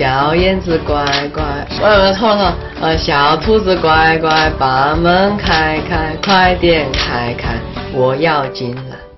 小燕子乖乖，呃，错了错了，呃，小兔子乖乖，把门开开，快点开开，我要进来。